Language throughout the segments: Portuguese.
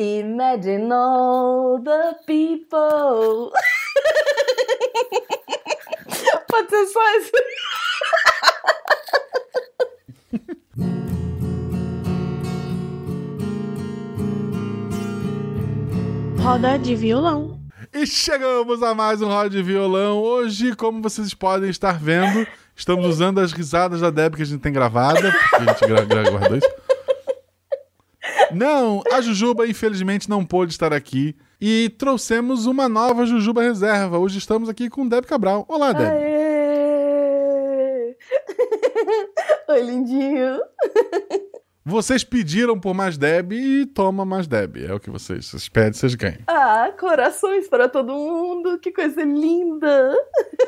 Imagine all the people. Pode ser só isso. Roda de violão. E chegamos a mais um Roda de Violão. Hoje, como vocês podem estar vendo, estamos usando as risadas da Deb que a gente tem gravada, porque a gente gra gra guardou isso. Não, a Jujuba infelizmente não pôde estar aqui e trouxemos uma nova Jujuba reserva. Hoje estamos aqui com Deb Cabral. Olá, Deb. Aê! Oi, lindinho. Vocês pediram por mais Deb e toma mais Deb. É o que vocês, vocês pedem, vocês ganham. Ah, corações para todo mundo. Que coisa linda.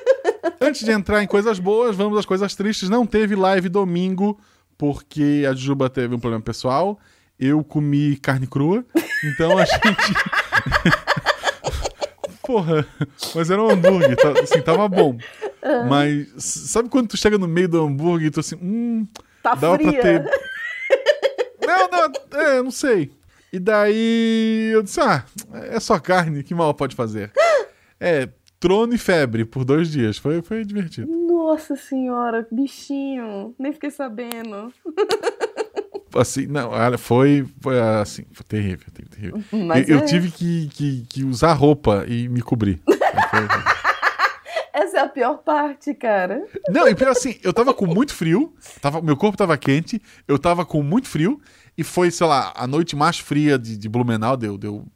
Antes de entrar em coisas boas, vamos às coisas tristes. Não teve live domingo porque a Jujuba teve um problema pessoal. Eu comi carne crua, então a gente. Porra, mas era um hambúrguer, tá, assim, tava bom. Mas sabe quando tu chega no meio do hambúrguer e tu assim, hum, Tá dava fria. pra ter. Não, não, é, não sei. E daí eu disse, ah, é só carne, que mal pode fazer? É, trono e febre por dois dias. Foi, foi divertido. Nossa senhora, bichinho. Nem fiquei sabendo. Assim, não, olha, foi, foi assim, foi terrível, terrível. terrível. Mas eu, eu é. tive que, que, que usar roupa e me cobrir. Essa é a pior parte, cara. Não, e pior assim, eu tava com muito frio, tava, meu corpo tava quente, eu tava com muito frio, e foi, sei lá, a noite mais fria de, de Blumenau, deu, deu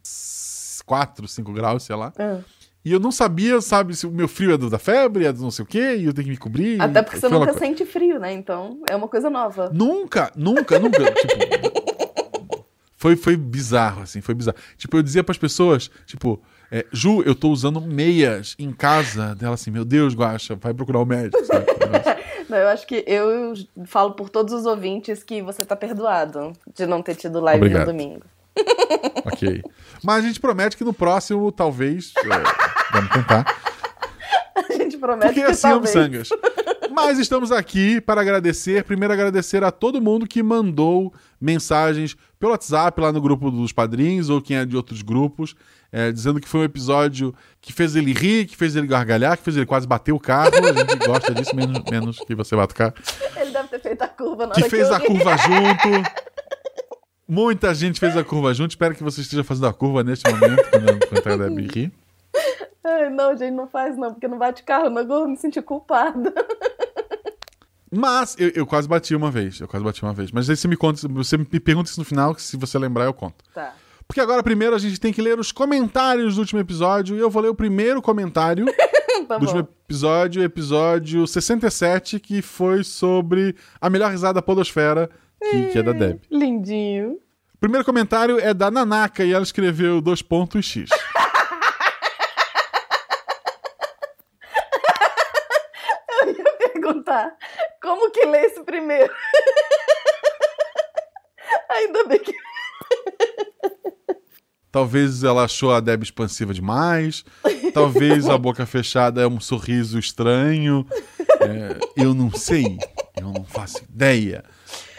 4, 5 graus, sei lá. Ah. E eu não sabia, sabe, se o meu frio é do da febre, é do não sei o quê, e eu tenho que me cobrir. Até porque você nunca sente frio, né? Então é uma coisa nova. Nunca, nunca, nunca. tipo, foi, foi bizarro, assim, foi bizarro. Tipo, eu dizia pras pessoas, tipo, é, Ju, eu tô usando meias em casa. Dela assim, meu Deus, Guaxa, vai procurar o médico, sabe? Não, eu acho que eu falo por todos os ouvintes que você tá perdoado de não ter tido live Obrigado. no domingo. ok. Mas a gente promete que no próximo, talvez. é, vamos tentar. A gente promete Porque que assim é talvez. Sangas. Mas estamos aqui para agradecer. Primeiro, agradecer a todo mundo que mandou mensagens pelo WhatsApp, lá no grupo dos padrinhos, ou quem é de outros grupos, é, dizendo que foi um episódio que fez ele rir, que fez ele gargalhar, que fez ele quase bater o carro. A gente gosta disso, menos, menos que você bata o carro. Ele deve ter feito a curva na Que hora fez eu a curva junto. Muita gente fez a curva junto. Espero que você esteja fazendo a curva neste momento, quando quando a Debbie rir. Ai, não, gente, não faz não, porque não bate carro, não vou me sentir culpada. Mas eu, eu quase bati uma vez. Eu quase bati uma vez. Mas aí você me conta, você me pergunta isso no final, que se você lembrar, eu conto. Tá. Porque agora, primeiro, a gente tem que ler os comentários do último episódio. E eu vou ler o primeiro comentário Tá do último bom. episódio, episódio 67, que foi sobre a melhor risada da Podosfera, que, que é da Deb. Lindinho. O primeiro comentário é da Nanaka e ela escreveu dois pontos X. Eu ia perguntar como que lê esse primeiro. Ainda bem que. Talvez ela achou a Deb expansiva demais. Talvez a boca fechada é um sorriso estranho. É, eu não sei. Eu não faço ideia.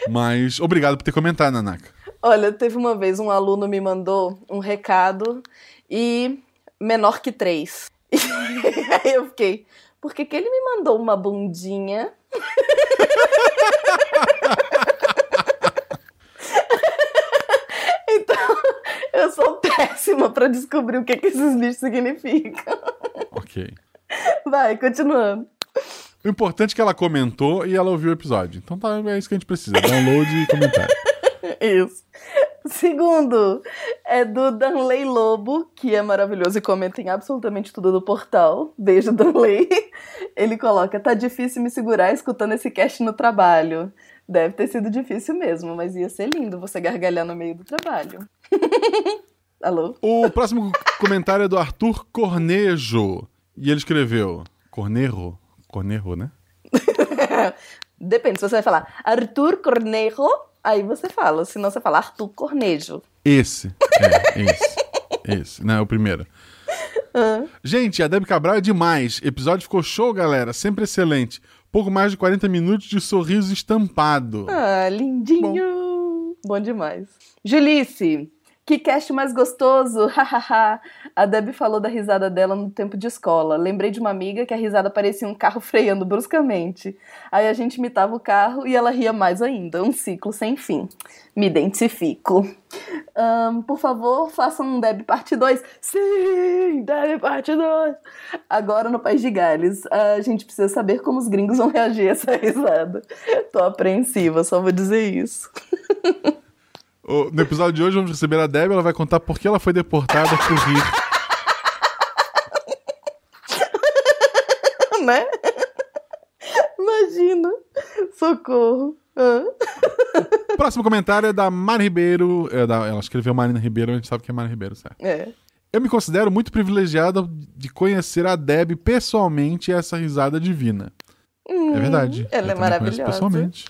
Mas obrigado por ter comentado, Nanaka. Olha, teve uma vez um aluno me mandou um recado e menor que três. Aí eu fiquei, por que, que ele me mandou uma bundinha? então, eu sou péssima pra descobrir o que, que esses bichos significam. Ok. Vai, continuando. O importante é que ela comentou e ela ouviu o episódio. Então tá, é isso que a gente precisa. Download e comentário. Isso. Segundo, é do Danley Lobo, que é maravilhoso e comenta em absolutamente tudo do portal. Beijo, Danley. Ele coloca: tá difícil me segurar escutando esse cast no trabalho. Deve ter sido difícil mesmo, mas ia ser lindo você gargalhar no meio do trabalho. Alô? O próximo comentário é do Arthur Cornejo. E ele escreveu. Cornejo? Cornejo, né? Depende, se você vai falar Arthur Cornejo, aí você fala. Senão você fala Arthur Cornejo. Esse. É, esse. Esse. Não, é o primeiro. Gente, a Deb Cabral é demais. Episódio ficou show, galera. Sempre excelente. Pouco mais de 40 minutos de sorriso estampado. Ah, lindinho. Bom, demais. Julice, Que cast mais gostoso! A Debbie falou da risada dela no tempo de escola. Lembrei de uma amiga que a risada parecia um carro freando bruscamente. Aí a gente imitava o carro e ela ria mais ainda. Um ciclo sem fim. Me identifico. Ahn, por favor, façam um Deb parte 2. Sim, Deb parte 2. Agora no País de Gales. A gente precisa saber como os gringos vão reagir a essa risada. Tô apreensiva, só vou dizer isso. No episódio de hoje vamos receber a Debbie, ela vai contar por que ela foi deportada por rir. né? Imagina. Socorro. Próximo comentário é da Mari Ribeiro. é da- ela escreveu Marina Ribeiro, a gente sabe que é Mari Ribeiro, certo? É. Eu me considero muito privilegiada de conhecer a Deb pessoalmente e essa risada divina. é verdade. Hum, ela eu é maravilhosa. Pessoalmente.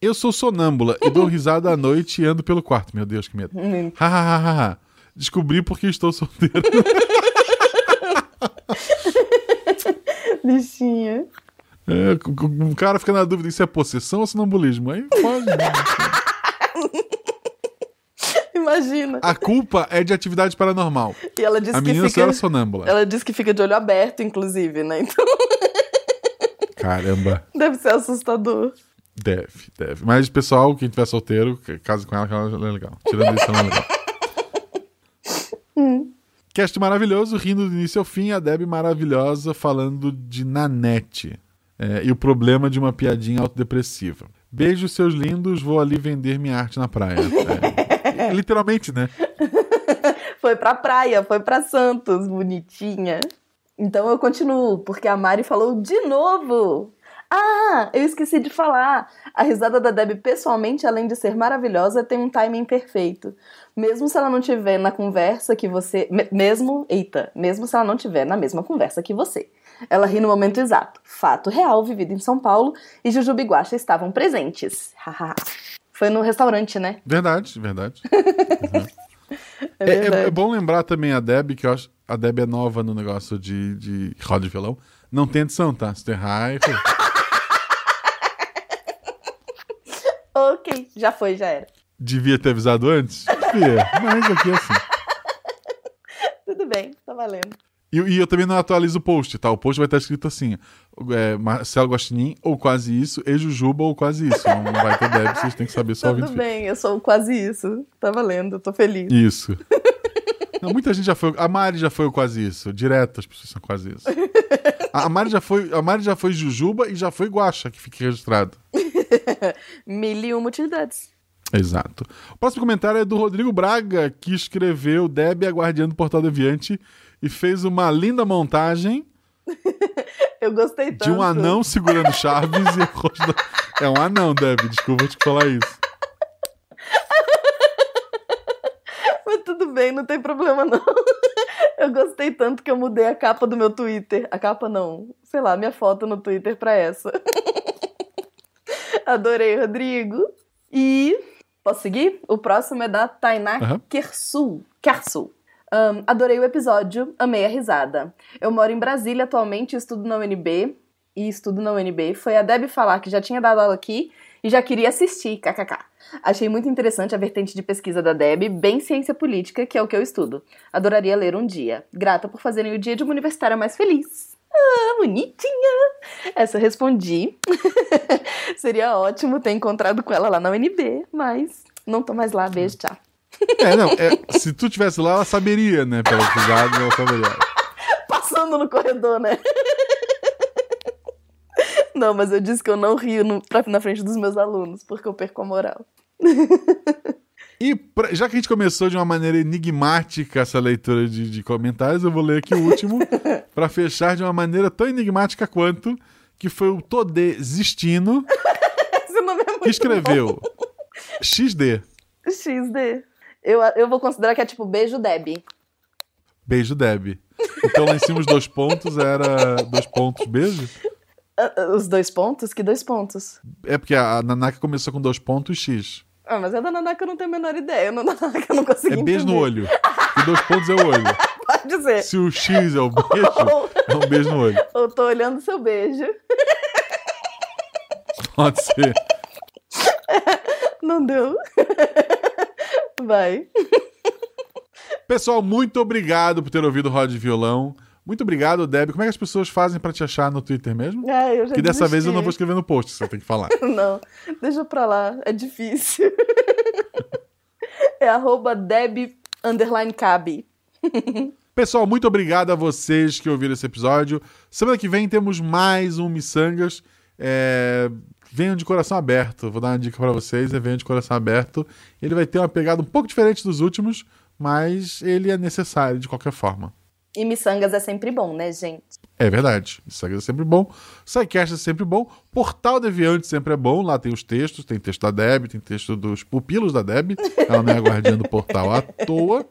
Eu sou sonâmbula e dou risada à noite e ando pelo quarto. Meu Deus, que medo. Hum. Descobri porque estou solteiro. Bichinha. É, um cara fica na dúvida: isso é possessão ou sonambulismo? Aí pode. né? Imagina. A culpa é de atividade paranormal. E ela disse A que menina só fica. era sonâmbula. Ela disse que fica de olho aberto, inclusive, né? Então Caramba. deve ser assustador. Deve, deve. Mas, pessoal, quem tiver solteiro, casa com ela, que ela é legal. Tirando isso, ela é legal. Cast maravilhoso, rindo do início ao fim, a Deb maravilhosa falando de Nanete. É, e o problema de uma piadinha autodepressiva. Beijo, seus lindos, vou ali vender minha arte na praia. É, literalmente, né? Foi pra praia, foi pra Santos, bonitinha. Então eu continuo, porque a Mari falou de novo. Ah, eu esqueci de falar. A risada da Deb, pessoalmente, além de ser maravilhosa, tem um timing perfeito. Mesmo se ela não tiver na conversa que você. me- mesmo. Eita, mesmo se ela não tiver na mesma conversa que você. Ela ri no momento exato. Fato real, vivido em São Paulo, e Jujuba e Guaxa estavam presentes. Foi no restaurante, né? Verdade, verdade. É É, é- verdade. é bom lembrar também a Deb, que eu acho a Deb é nova no negócio de, de roda de violão. Não tem edição, tá? Se tu errar, foi. Ok, já foi, já era. devia ter avisado antes? Devia, mas aqui é assim. Tudo bem, tá valendo. E, e eu também não atualizo o post, tá? O post vai estar escrito assim: é, Marcelo Guaxinim, ou quase isso, e Jujuba, ou quase isso. Não vai ter Deb, vocês têm que saber só Tudo ouvir. bem, eu sou quase isso. Tá valendo, tô feliz. Isso. Não, muita gente já foi. A Mari já foi o quase isso. Direto as pessoas são quase isso. A a Mari já foi, a Mari já foi Jujuba e já foi Guaxa, que fique registrado. Mil e uma utilidades. Exato. O próximo comentário é do Rodrigo Braga, que escreveu Deb, a guardiã do Portal Deviante, e fez uma linda montagem Eu gostei de tanto. um anão segurando chaves e. É um anão, Deb, desculpa te falar isso. Mas tudo bem, não tem problema não. Eu gostei tanto que eu mudei a capa do meu Twitter. A capa não, sei lá, minha foto no Twitter pra essa. Adorei, Rodrigo. E posso seguir? O próximo é da Tainá Aham. Kersul. Kersul. Ahn, adorei o episódio, amei a risada. Eu moro em Brasília atualmente, estudo na UNB. E estudo na UNB. Foi a Deb falar que já tinha dado aula aqui e já queria assistir, kkk. Achei muito interessante a vertente de pesquisa da Deb, bem ciência política, que é o que eu estudo. Adoraria ler um dia. Grata por fazerem o dia de uma universitária mais feliz. Ah, bonitinha! Essa eu respondi. Seria ótimo ter encontrado com ela lá na UNB, mas não tô mais lá. Beijo, tchau. É, não, é, se tu tivesse lá, ela saberia, né? Pela risada, ela saberia. Passando no corredor, né? Não, mas eu disse que eu não rio no, pra- na frente dos meus alunos, porque eu perco a moral. E pra- já que a gente começou de uma maneira enigmática essa leitura de, de comentários, eu vou ler aqui o último pra fechar de uma maneira tão enigmática quanto que foi o Todê Zistino é que escreveu XD. XD. Eu, eu vou considerar que é tipo beijo Deb. Beijo, Deb. Então lá em cima os dois pontos era dois pontos, beijo? Ah, ah, Os dois pontos? Que dois pontos? É porque a Nanaka começou com dois pontos X. Ah, mas a da Nanaka eu não tenho a menor ideia. No Nanaka eu não consegui É beijo no entender. olho. E dois pontos é o olho. Pode ser. Se o X é o beijo, é um beijo no olho. Eu tô olhando seu beijo. Pode ser. Não deu. Vai. Pessoal, muito obrigado por ter ouvido o Rod de Violão. Muito obrigado, Deb. Como é que as pessoas fazem pra te achar no Twitter mesmo? É, eu já Que dessa vez eu não vou escrever no post, você tem que falar. Não, deixa pra lá, é difícil. é arroba Deb underline cabe. Pessoal, muito obrigado a vocês que ouviram esse episódio. Semana que vem temos mais um Missangas. É... Venham de coração aberto. Vou dar uma dica pra vocês: é venham de coração aberto. Ele vai ter uma pegada um pouco diferente dos últimos, mas ele é necessário de qualquer forma. E miçangas é sempre bom, né, gente? É verdade. Missangas é sempre bom. SciCast é sempre bom. Portal Deviante sempre é bom. Lá tem os textos. Tem texto da Deb, tem texto dos pupilos da Deb. Ela não é a guardiã do portal à toa.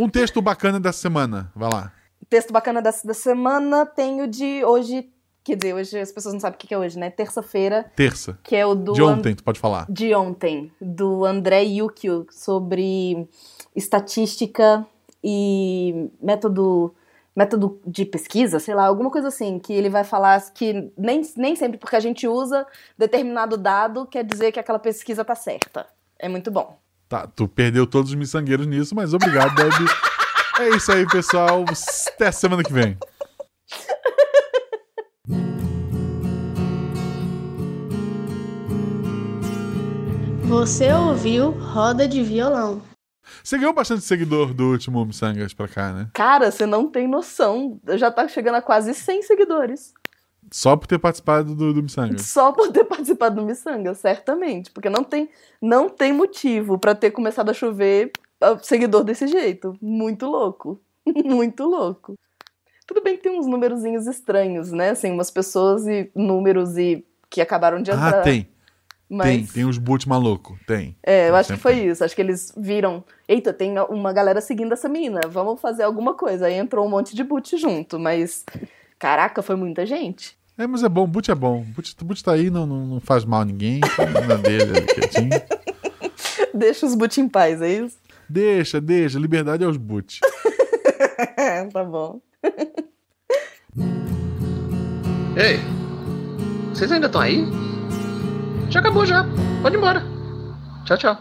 Um texto bacana dessa semana. Vai lá. Texto bacana dessa da semana tem o de hoje. Quer dizer, hoje as pessoas não sabem o que que é hoje, né? Terça-feira, Terça. que é o do. De ontem, tu pode falar. de ontem, do André Yukio, sobre estatística e método, método de pesquisa, sei lá, alguma coisa assim, que ele vai falar que nem, nem sempre porque a gente usa determinado dado quer dizer que aquela pesquisa tá certa. É muito bom. Tá, tu perdeu todos os miçangueiros nisso, mas obrigado, Deb. é isso aí, pessoal. Até semana que vem. Você ouviu Roda de Violão. Você ganhou bastante seguidor do último Missangas pra cá, né? Cara, você não tem noção. Já tá chegando a quase 100 seguidores. Só por ter participado do, do Missangas. Só por ter participado do Missanga, certamente. Porque não tem, não tem motivo pra ter começado a chover ah, seguidor desse jeito. Muito louco. Muito louco. Tudo bem que tem uns numerozinhos estranhos, né? Assim, umas pessoas e números e que acabaram de entrar. Ah, tem. Mas, Tem. Tem os boot maluco. Tem. É, eu acho que foi tem. isso. Acho que eles viram. Eita, tem uma galera seguindo essa menina. Vamos fazer alguma coisa. Aí entrou um monte de boot junto. Mas, caraca, foi muita gente. É, mas é bom. Boot é bom. Boot, boot tá aí, não, não, não faz mal a ninguém. Tá na dele, ali, quietinho. Deixa os boot em paz, é isso? Deixa, deixa. Liberdade aos boot. tá bom. Ei, vocês ainda estão aí? Já acabou já. Pode ir embora. Tchau, tchau.